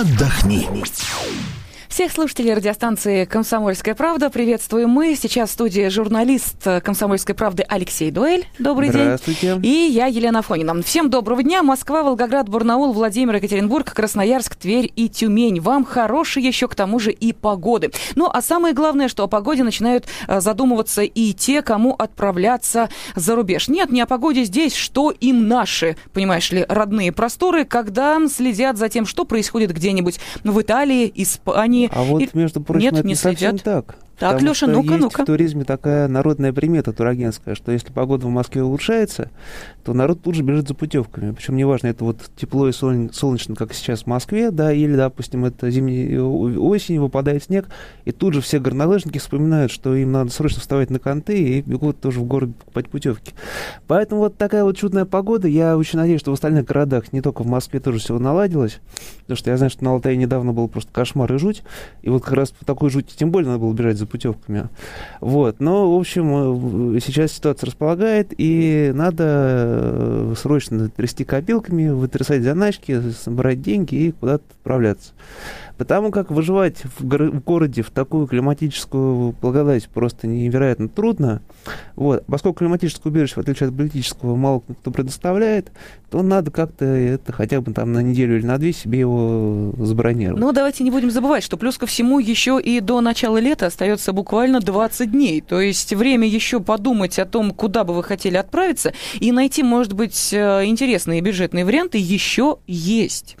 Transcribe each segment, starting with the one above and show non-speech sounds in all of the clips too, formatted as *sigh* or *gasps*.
отдохни. Всех слушателей радиостанции «Комсомольская правда» приветствуем мы. Сейчас в студии журналист «Комсомольской правды» Алексей Дуэль. Добрый Здравствуйте. день. И я, Елена Фонина. Всем доброго дня. Москва, Волгоград, Барнаул, Владимир, Екатеринбург, Красноярск, Тверь и Тюмень. Вам хорошей еще к тому же и погоды. Ну, а самое главное, что о погоде начинают э, задумываться и те, кому отправляться за рубеж. Нет, не о погоде здесь, что им наши, понимаешь ли, родные просторы, когда следят за тем, что происходит где-нибудь в Италии, Испании, а вот, между прочим, Нет, это не не совсем так. Так, Потому что ну-ка, есть ну-ка. в туризме такая народная примета турагентская, что если погода в Москве улучшается, то народ тут же бежит за путевками. Причем неважно, это вот тепло и солн- солнечно, как сейчас в Москве, да, или, допустим, это зимний осень, выпадает снег, и тут же все горнолыжники вспоминают, что им надо срочно вставать на конты и бегут тоже в город покупать путевки. Поэтому вот такая вот чудная погода. Я очень надеюсь, что в остальных городах, не только в Москве, тоже все наладилось. Потому что я знаю, что на Алтае недавно был просто кошмар и жуть. И вот как раз по такой жути тем более надо было бежать за путевками. Вот. Но, в общем, э, сейчас ситуация располагает, и надо э, срочно трясти копилками, вытрясать заначки, собрать деньги и куда-то отправляться. Потому как выживать в, горо- в городе в такую климатическую благодать просто невероятно трудно. Вот. Поскольку климатическое убежище, в отличие от политического, мало кто предоставляет, то надо как-то это хотя бы там на неделю или на две себе его забронировать. Но давайте не будем забывать, что плюс ко всему еще и до начала лета остается буквально 20 дней. То есть время еще подумать о том, куда бы вы хотели отправиться, и найти, может быть, э, интересные бюджетные варианты еще есть.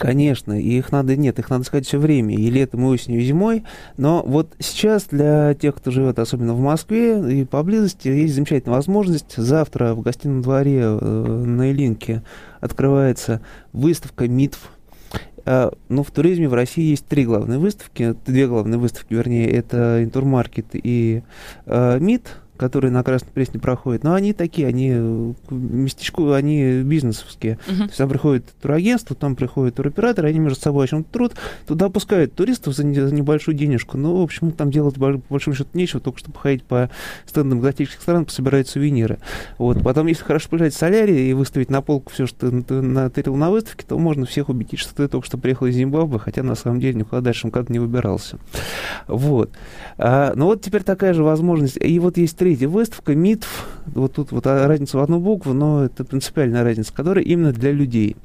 Конечно, и их надо, нет, их надо сказать все время, и летом, и осенью, и зимой. Но вот сейчас для тех, кто живет особенно в Москве и поблизости, есть замечательная возможность. Завтра в гостином дворе э, на Илинке открывается выставка МИТВ. А, Ну, в туризме в России есть три главные выставки, две главные выставки, вернее, это Интурмаркет и э, МИД, которые на Красной Пресне проходят, но они такие, они э, местечку, они бизнесовские. Мгм. То есть там приходит турагентство, там приходят туроператоры, они между собой о чем-то труд, туда пускают туристов за, за небольшую денежку. Ну, в общем, там делать по большому счету нечего, только чтобы ходить по стендам экзотических стран, пособирать сувениры. Вот. Потом, если хорошо полежать в солярии и выставить на полку все, что ты ты натырил на выставке, то можно всех убедить, что ты только что приехал из Зимбабве, хотя на самом деле никуда дальше МКАД не выбирался. Вот. А, ну вот теперь такая же возможность. И вот есть третья выставка, МИТВ. Вот тут вот а, разница в одну букву, но это принципиальная разница, которая именно для людей.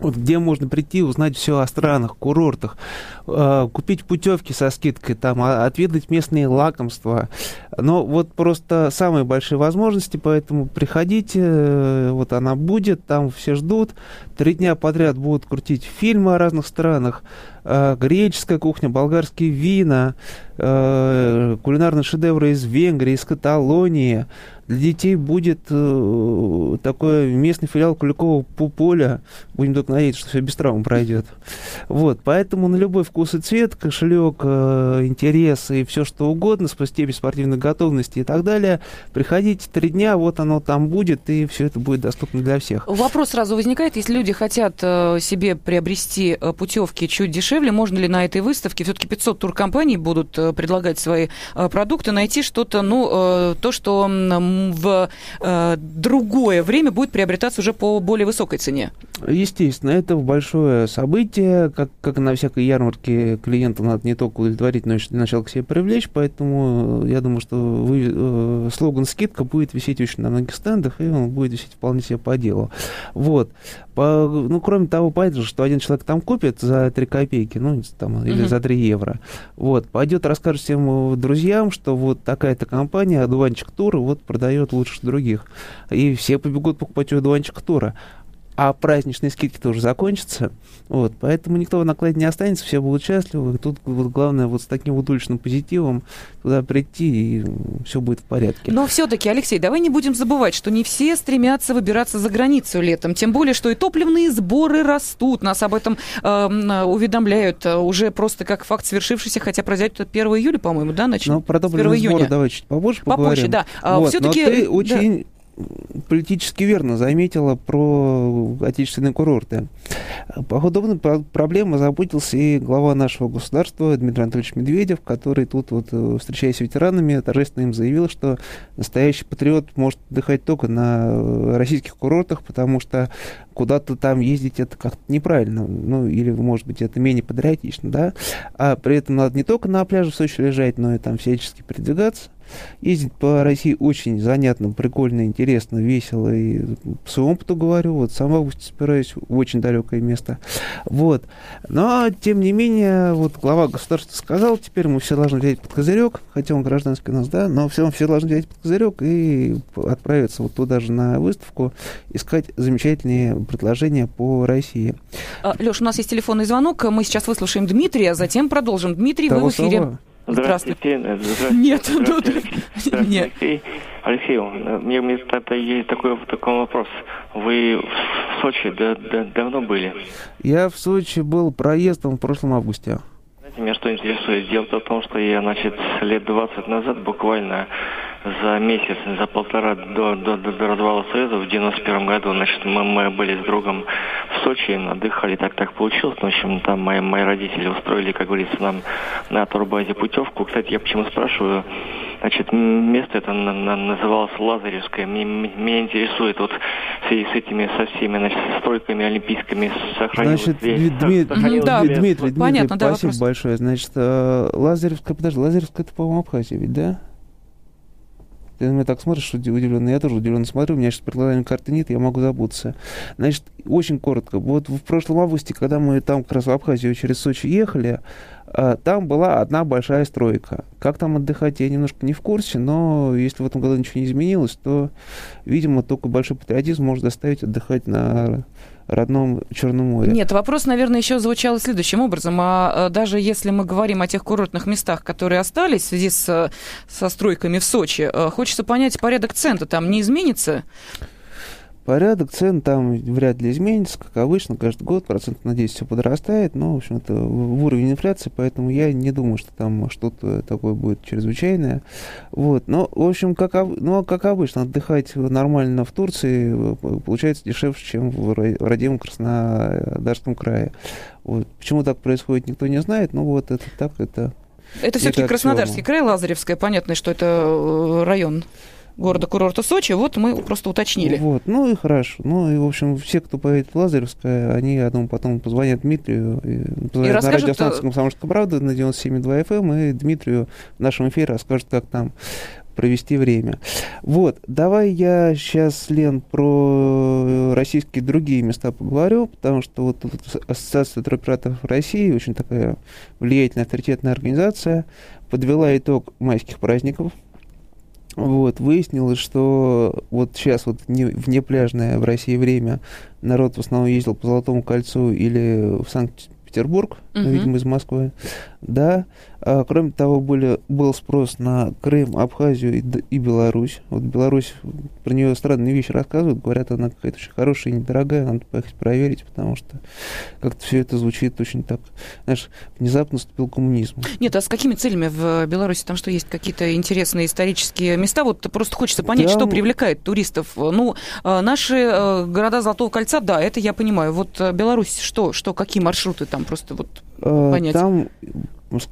Вот где можно прийти, узнать все о странах, курортах, э, купить путевки со скидкой, там, а- отведать местные лакомства. Но вот просто самые большие возможности, поэтому приходите, э, вот она будет, там все ждут. Три дня подряд будут крутить фильмы о разных странах, э, греческая кухня, болгарские вина, кулинарные шедевры из Венгрии, из Каталонии. Для детей будет э, такой местный филиал Куликова поля. Будем только надеяться, что все без травм пройдет. Вот, поэтому на любой вкус и цвет, кошелек, э, интерес и все что угодно, с степень спортивной готовности и так далее, приходите три дня, вот оно там будет, и все это будет доступно для всех. Вопрос сразу возникает, если люди хотят э, себе приобрести э, путевки чуть дешевле, можно ли на этой выставке, все-таки 500 туркомпаний будут э, предлагать свои э, продукты, найти что-то, ну, то, что в э, другое время будет приобретаться уже по более высокой цене? Естественно, это большое событие, как, как и на всякой ярмарке клиента надо не только удовлетворить, но еще для начала к себе привлечь, поэтому э, я думаю, что вы, э, слоган «скидка» будет висеть очень на многих стендах, и он будет висеть вполне себе по делу. Вот. По, ну, кроме того, понятно, что один человек там купит за 3 копейки, ну, там, или Мгм. за 3 евро. Вот. Пойдет, расскажет всем э, друзьям, что вот такая-то компания, одуванчик тура, вот продает лучше других. И все побегут покупать у одуванчика тура а праздничные скидки тоже закончатся. Вот, поэтому никто в накладе не останется, все будут счастливы. Тут вот главное вот с таким вот уличным позитивом туда прийти, и все будет в порядке. Но все-таки, Алексей, давай не будем забывать, что не все стремятся выбираться за границу летом. Тем более, что и топливные сборы растут. Нас об этом э, м, уведомляют э, уже просто как факт свершившийся, хотя произойдет 1 июля, по-моему, да, начнем? Но про с 1 топливные сборы июня. давай чуть попозже Попозже, поговорим. да. А, Вот, всё-таки, но ты да. Политически верно заметила про отечественные курорты. По подобной проблемой заботился и глава нашего государства Дмитрий Анатольевич Медведев, который тут, вот, э, встречаясь с ветеранами, торжественно им заявил, что настоящий патриот может отдыхать только на э, российских курортах, потому что куда-то там ездить это как-то неправильно, ну, или, может быть, это менее патриотично, да, а при этом надо не только на пляже в Сочи лежать, но и там всячески передвигаться. Ездить по России очень занятно, прикольно, интересно, весело. И по своему опыту говорю, вот сам в августе собираюсь в очень далекое место. Вот. Но, тем не менее, вот глава государства сказал, теперь мы все должны взять под козырек, хотя он гражданский у нас, да, но все, все должны взять под козырек и отправиться вот туда же на выставку, искать замечательные предложения по России. А, Леш, у нас есть телефонный звонок, мы сейчас выслушаем Дмитрия, затем продолжим. Дмитрий, Того вы в эфире. Слова. Здравствуйте. Здравствуйте. Нет, ну, здравствуйте. Здравствуйте, *laughs* Нет. Алексей. Алексей, мне, мне тогда есть такой, такой вопрос. Вы в Сочи да, да, давно были? Я в Сочи был проездом в прошлом августе. Знаете, меня что интересует? Дело в том, что я, значит, лет 20 назад буквально за месяц, за полтора до, до, до, до развала Союза в 91 году, значит, мы, мы были с другом Сочи, отдыхали, так так получилось. В общем, там мои, мои родители устроили, как говорится, нам на турбазе путевку. Кстати, я почему спрашиваю, Значит, место это на, на, называлось Лазаревское. Мне, меня интересует вот в связи с этими, со всеми, значит, стройками олимпийскими сохранилось Значит, Дмитрий, Дмитрий, да, Дмитрий, Дмитрий, Понятно, да, спасибо вопрос. большое. Значит, э, Лазаревское, подожди, Лазаревское это, по-моему, Абхазия ведь, да? Ты на меня так смотришь удивленно, я тоже удивленно смотрю, у меня сейчас предлагаемой карты нет, я могу забыться. Значит, очень коротко. Вот в прошлом августе, когда мы там как раз в Абхазию через Сочи ехали, а, там была одна большая стройка. Как там отдыхать, я немножко не в курсе, но если в этом году ничего не изменилось, то, видимо, только большой патриотизм может заставить отдыхать на родном Черном море. Нет, вопрос, наверное, еще звучал следующим образом. А, а даже если мы говорим о тех курортных местах, которые остались в связи с, со стройками в Сочи, а, хочется понять, порядок цен-то там не изменится? Порядок цен там вряд ли изменится, как обычно, каждый год процент на 10 все подрастает, но, в общем, это в уровень инфляции, поэтому я не думаю, что там что-то такое будет чрезвычайное. Вот, но, в общем, как, ну, как обычно, отдыхать нормально в Турции э, получается дешевле, чем в родимом Краснодарском крае. Вот. Почему так происходит, никто не знает, но вот это так, это... Это все-таки Краснодарский край, Лазаревская, понятно, что это э, район города-курорта Сочи. Вот мы просто уточнили. Вот, ну и хорошо. Ну и, в общем, все, кто поедет в Лазаревское, они, я думаю, потом позвонят Дмитрию, и позвонят и расскажут... на радиостанцию «Комсомольская правда» на 97,2 FM, эм, и Дмитрию в нашем эфире расскажут, как там провести время. Вот, давай я сейчас, Лен, про российские другие места поговорю, потому что вот тут Ассоциация туроператоров России, очень такая влиятельная, авторитетная организация, подвела итог майских праздников – вот, выяснилось, что вот сейчас вот не, вне пляжное в России время народ в основном ездил по Золотому кольцу или в Санкт-Петербург, угу. видимо, из Москвы, да, а, кроме того, были, был спрос на Крым, Абхазию и, и Беларусь. Вот Беларусь, про нее странные вещи рассказывают, говорят, она какая-то очень хорошая и недорогая, надо поехать проверить, потому что как-то все это звучит очень так, знаешь, внезапно наступил коммунизм. Нет, а с какими целями в Беларуси? Там что, есть какие-то интересные исторические места? Вот просто хочется понять, Там... что привлекает туристов. Ну, а, наши э, города Золотого кольца, да, это я понимаю. Вот э, Беларусь, что, что, какие маршруты там просто вот э, понять? Там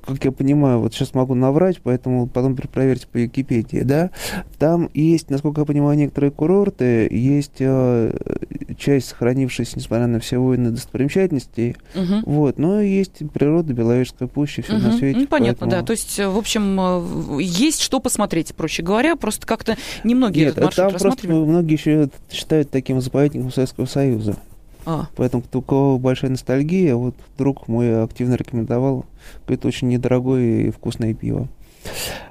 как я понимаю, вот сейчас могу наврать, поэтому потом перепроверьте по Википедии, да, там есть, насколько я понимаю, некоторые курорты, есть э, часть сохранившаяся, несмотря на все войны достопримечательностей, угу. вот, но есть природа, Беловежская пуща, все угу. на свете. Ну, понятно, поэтому... да, то есть, в общем, э, есть что посмотреть, проще говоря, просто как-то немногие Нет, этот маршрут там просто многие еще считают таким заповедником Советского Союза. А. Поэтому, у кого большая ностальгия, вот друг мой активно рекомендовал, говорит, очень недорогое и вкусное пиво.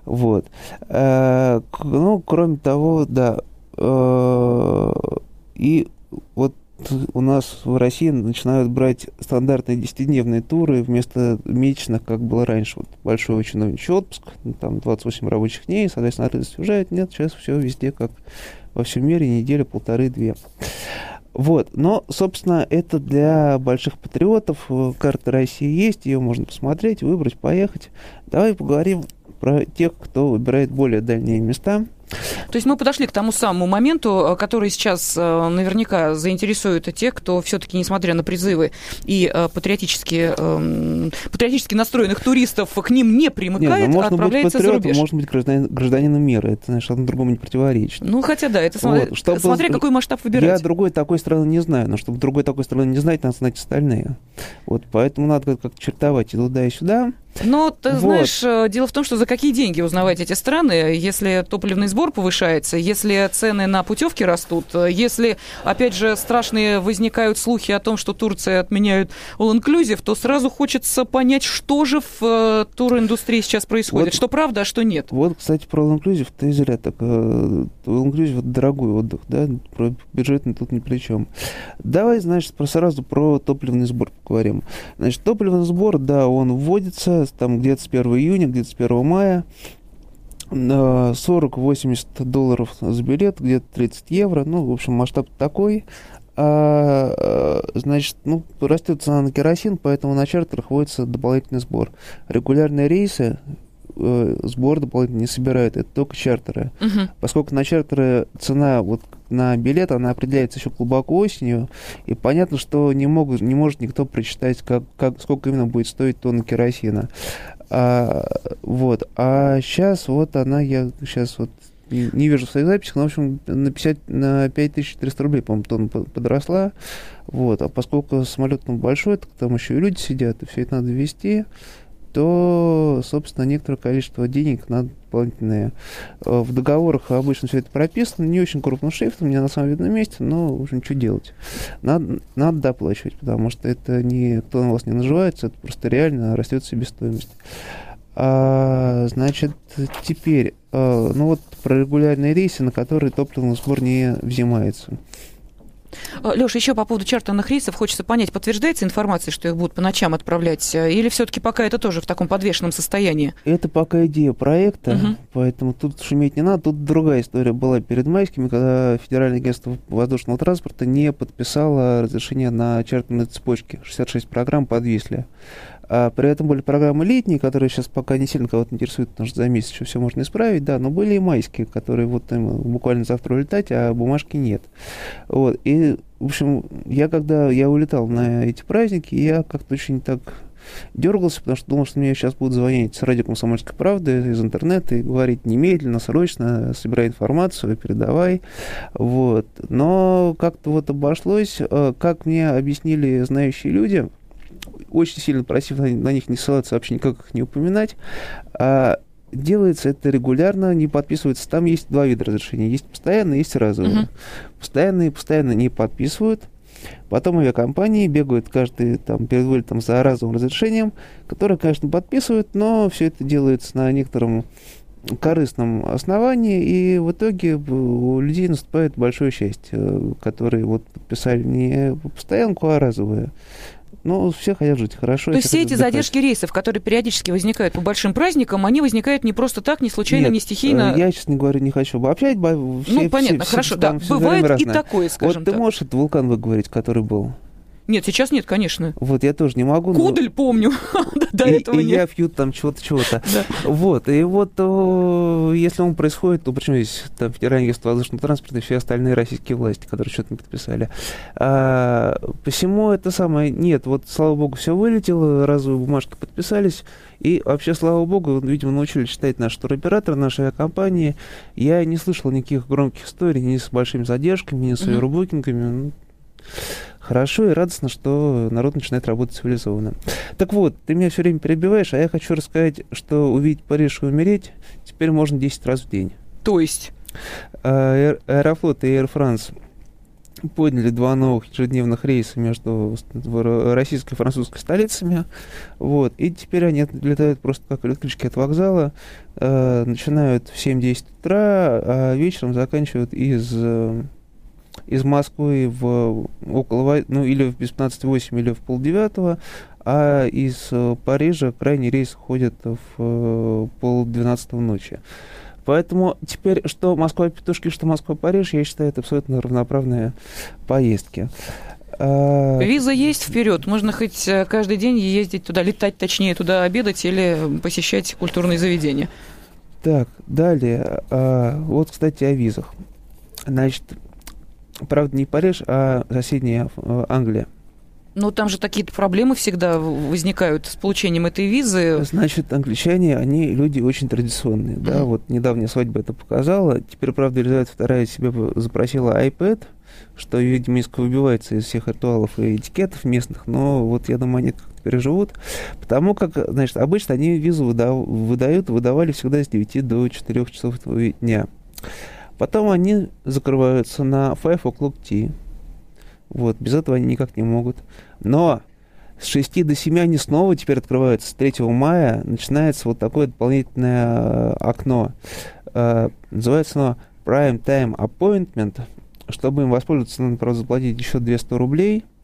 Вот. Э, ну, кроме того, да. Э, и вот у нас в России начинают брать стандартные десятидневные туры вместо месячных, как было раньше. Вот большой очень отпуск, ну, там 28 рабочих дней, соответственно, рынок уезжает. Нет, сейчас все везде, как во всем мире, неделя, полторы-две. Вот, но, собственно, это для больших патриотов. Э, карта России есть, ее можно посмотреть, выбрать, поехать. Давай поговорим про тех, кто выбирает более дальние места. То есть мы подошли к тому самому моменту, который сейчас э, наверняка заинтересует тех, кто все-таки, несмотря на призывы и э, патриотически, эм, патриотически настроенных туристов к ним не примыкает, Нет, ну, можно отправляется быть за рубеж. Можно быть гражданин, гражданином мира. Это, знаешь, одно другому не противоречит. Ну, хотя да, это Вот, чтобы- смотря какой масштаб выбирать. Я другой такой страны не знаю, но чтобы другой такой страны не знать, надо знать остальные. Вот, поэтому надо как-то чертовать и туда, и сюда. Но ты Вот. знаешь, э, дело в том, что за какие деньги узнавать эти страны, если топливный сбор повышается, если цены на путевки растут, э, если, опять же, страшные возникают слухи о том, что Турция отменяют all-inclusive, то сразу хочется понять, что же в э, туриндустрии сейчас происходит, Вот. что правда, а что нет. Вот, кстати, про all inclusive ты зря так. All inclusive это дорогой отдых, да, про бюджетный тут ни при чем. Давай, значит, про, сразу про топливный сбор поговорим. Значит, топливный сбор, да, он вводится там где-то с 1 июня, где-то с 1 мая. На 40-80 долларов за билет, где-то 30 евро. Ну, в общем, масштаб такой. А, э, значит, ну, растет цена на керосин, поэтому на чартерах вводится дополнительный сбор. Регулярные рейсы э, сбор дополнительно не собирают, это только чартеры. Мгм. Поскольку на чартеры цена вот на билет, она определяется еще глубоко осенью, и понятно, что не, могут, не может никто прочитать, как, как, сколько именно будет стоить тонна керосина. А, вот. А сейчас вот она, я сейчас вот не, не вижу в своих записях, но, в общем, на, 50, на 5300 рублей, по-моему, тонна по- подросла. Вот. А поскольку самолет там большой, так там еще и люди сидят, и все это надо вести, то, собственно, некоторое количество денег надо дополнительные. Э, В договорах обычно все это прописано, не очень крупным шрифтом, не на самом видном месте, но, общем, что делать? Надо, надо доплачивать, потому что это не кто на вас не наживается, это просто реально растет себестоимость. А, значит, теперь, э, ну вот про регулярные рейсы, на которые топливный сбор не взимается. Леша, еще по поводу чартерных рейсов хочется понять, подтверждается информация, что их будут по ночам отправлять, э, или все-таки пока это тоже в таком подвешенном состоянии? Это пока идея проекта, Мгм. поэтому тут шуметь не надо. Тут другая история была перед майскими, когда Федеральное агентство воздушного транспорта не подписало разрешение на чартерные цепочки. 66 программ подвисли. А при этом были программы летние, которые сейчас пока не сильно кого-то интересуют, потому что за месяц еще все можно исправить, да, но были и майские, которые вот им буквально завтра улетать, а бумажки нет. Вот, и, в общем, я когда я улетал на эти праздники, я как-то очень так дергался, потому что думал, что мне сейчас будут звонить с радио «Комсомольской правды» из интернета и говорить немедленно, срочно, собирай информацию, передавай. Вот. Но как-то вот обошлось. Э, Как мне объяснили знающие люди, очень сильно просив на, на них не ссылаться, вообще никак их не упоминать, а, делается это регулярно, не подписывается. Там есть два вида разрешений. Есть постоянные, есть разовые. Мгм. Постоянные постоянно не подписывают. Потом авиакомпании бегают каждый там перед вылетом за разовым разрешением, которое, конечно, подписывают, но все это делается на некотором корыстном основании, и в итоге у людей наступает большое счастье, э, которые вот подписали не постоянку, а разовые. Но все хотят жить хорошо. То есть все эти отдыхать. задержки рейсов, которые периодически возникают по большим праздникам, они возникают не просто так, не случайно, Нет, не стихийно. э, Я сейчас не говорю, не хочу обобщать. бо- все- ну, все- понятно, все- хорошо, там да. всё Бывает и разное. такое, скажем Вот ты так. можешь этот вулкан выговорить, который был? Нет, сейчас нет, конечно. Вот я тоже не могу. но- Кудель помню. *laughs* До и, этого и я нет. пью там чего-то, чего-то. *laughs* Вот, и вот если он происходит, то причем здесь там Федеральное агентство воздушного транспорта и все остальные российские власти, которые что-то не подписали. А, посему это самое, нет, вот, слава богу, все вылетело, разовые бумажки подписались, и вообще, слава богу, видимо, научились читать наши туроператоры, наши авиакомпании. Я не слышал никаких громких историй ни с большими задержками, ни с Мгм. овербукингами. Хорошо и радостно, что народ начинает работать цивилизованно. Так вот, ты меня все время перебиваешь, а я хочу рассказать, что увидеть Париж и умереть теперь можно 10 раз в день. То есть, А, Аэр- Аэрофлот и Air France подняли два новых ежедневных рейса между российской и французской столицами. Вот. И теперь они летают просто как электрички от вокзала. Э, начинают в 7-10 утра, а вечером заканчивают из, э, из Москвы в около, ну, или в без 15.08, или в полдевятого, а из э, Парижа крайний рейс ходит в э, полдвенадцатого ночи. Поэтому теперь, что Москва-Петушки, что Москва-Париж, я считаю, это абсолютно равноправные поездки. А, виза есть вперед. Можно хоть э, каждый день ездить туда, летать, точнее, туда обедать или посещать культурные заведения. Так, далее. А, вот, кстати, о визах. Значит, правда, не Париж, а соседняя а, Англия. Ну, там же такие проблемы всегда возникают с получением этой визы. Значит, англичане, они люди очень традиционные, mm-hmm. да, вот недавняя свадьба это показала. Теперь, правда, Елизавета II себе запросила iPad, что, видимо, выбивается из всех ритуалов и этикетов местных, но вот я думаю, они как-то переживут, потому как, значит, обычно они визу выдают, выдавали всегда с 9 до 4 часов дня. Потом они закрываются на 5 o'clock tea. Вот, без этого они никак не могут. Но с 6 до 7 они снова теперь открываются. С 3 мая начинается вот такое дополнительное э, окно. Э, называется оно Prime Time Appointment. Чтобы им воспользоваться, надо, правда, заплатить еще 200 рублей –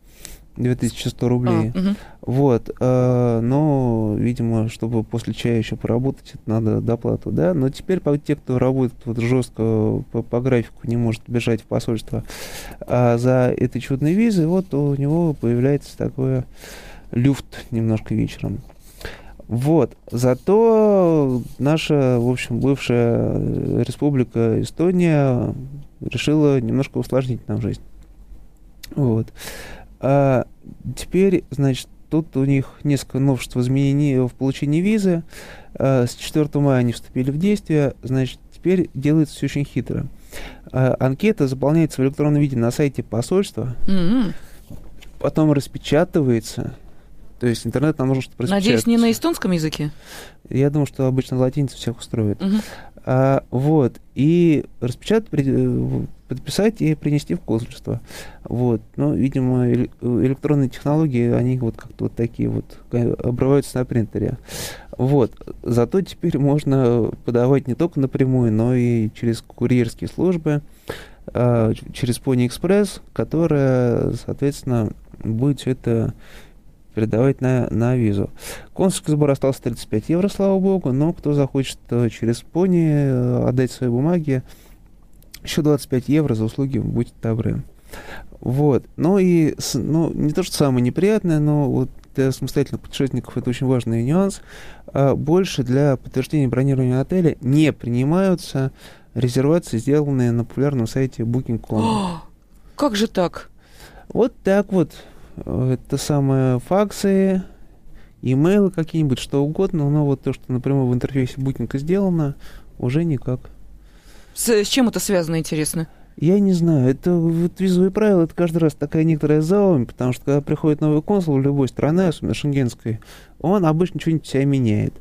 2100 рублей. А, угу. Вот. Э, но, видимо, чтобы после чая еще поработать, это надо доплату, да. Но теперь по, те, кто работает вот жестко по, по графику, не может бежать в посольство а за этой чудной визой, вот у него появляется такое люфт немножко вечером. Вот. Зато наша, в общем, бывшая республика Эстония решила немножко усложнить нам жизнь. Вот. А теперь, значит, тут у них несколько новшеств изменений в получении визы. А, с 4 мая они вступили в действие. Значит, теперь делается все очень хитро. А, анкета заполняется в электронном виде на сайте посольства, mm-hmm. потом распечатывается. То есть интернет нам нужно, чтобы Надеюсь, не на эстонском языке? Я думаю, что обычно латиница всех устроит. Угу. А, вот. И распечатать, э, подписать и принести в консульство. Вот. Но, видимо, электронные технологии, они вот как-то вот такие вот обрываются на принтере. Вот. Зато теперь можно подавать не только напрямую, но и через курьерские службы, а, через Pony Express, которая, соответственно, будет все это передавать на, на визу. Консульский сбор остался 35 евро, слава богу, но кто захочет э, через пони э, отдать свои бумаги, еще 25 евро за услуги, будьте добры. Вот. Ну и, ну, не то, что самое неприятное, но вот для самостоятельных путешественников это очень важный нюанс. А больше для подтверждения бронирования отеля не принимаются резервации, сделанные на популярном сайте Booking.com. *gasps* Как же так? Вот так вот это самое факсы, имейлы какие-нибудь, что угодно, но вот то, что напрямую в интерфейсе букинга сделано, уже никак. С, с чем это связано, интересно? Я не знаю, это вот визовые правила, это каждый раз такая некоторая заумь, потому что когда приходит новый консул в любой стране, особенно шенгенской, он обычно что-нибудь себя меняет.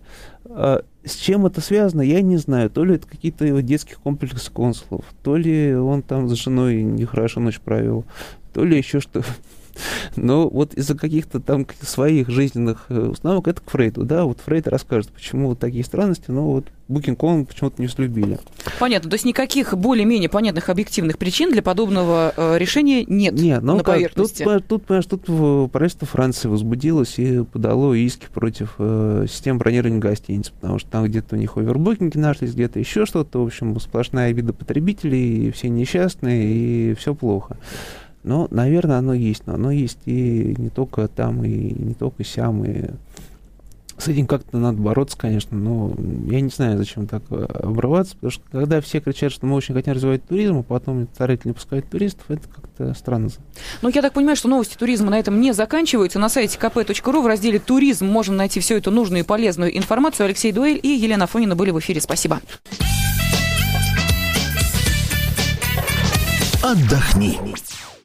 А с чем это связано, я не знаю. То ли это какие-то его детские комплексы консулов, то ли он там с женой нехорошо ночь провел, то ли еще что. Но вот из-за каких-то там своих жизненных э, установок это к Фрейду, да, вот Фрейд расскажет, почему вот такие странности, но вот Booking.com почему-то не слюбили. Понятно, то есть никаких более-менее понятных объективных причин для подобного э, решения нет, нет ну, на как, поверхности. Тут, тут, понимаешь, тут правительство Франции возбудилось и подало иски против э, системы бронирования гостиниц, потому что там где-то у них овербукинги нашлись, где-то еще что-то, в общем, сплошная обида потребителей, и все несчастные, и все плохо. Но, наверное, оно есть. Но оно есть и не только там, и не только сям. И с этим как-то надо бороться, конечно, но я не знаю, зачем так э, обрываться, потому что когда все кричат, что мы очень хотим развивать туризм, а потом старательно пускают туристов, это как-то странно. Ну, я так понимаю, что новости туризма на этом не заканчиваются. На сайте kp.ru в разделе «Туризм» можно найти всю эту нужную и полезную информацию. Алексей Дуэль и Елена Фонина были в эфире. Спасибо. Отдохни.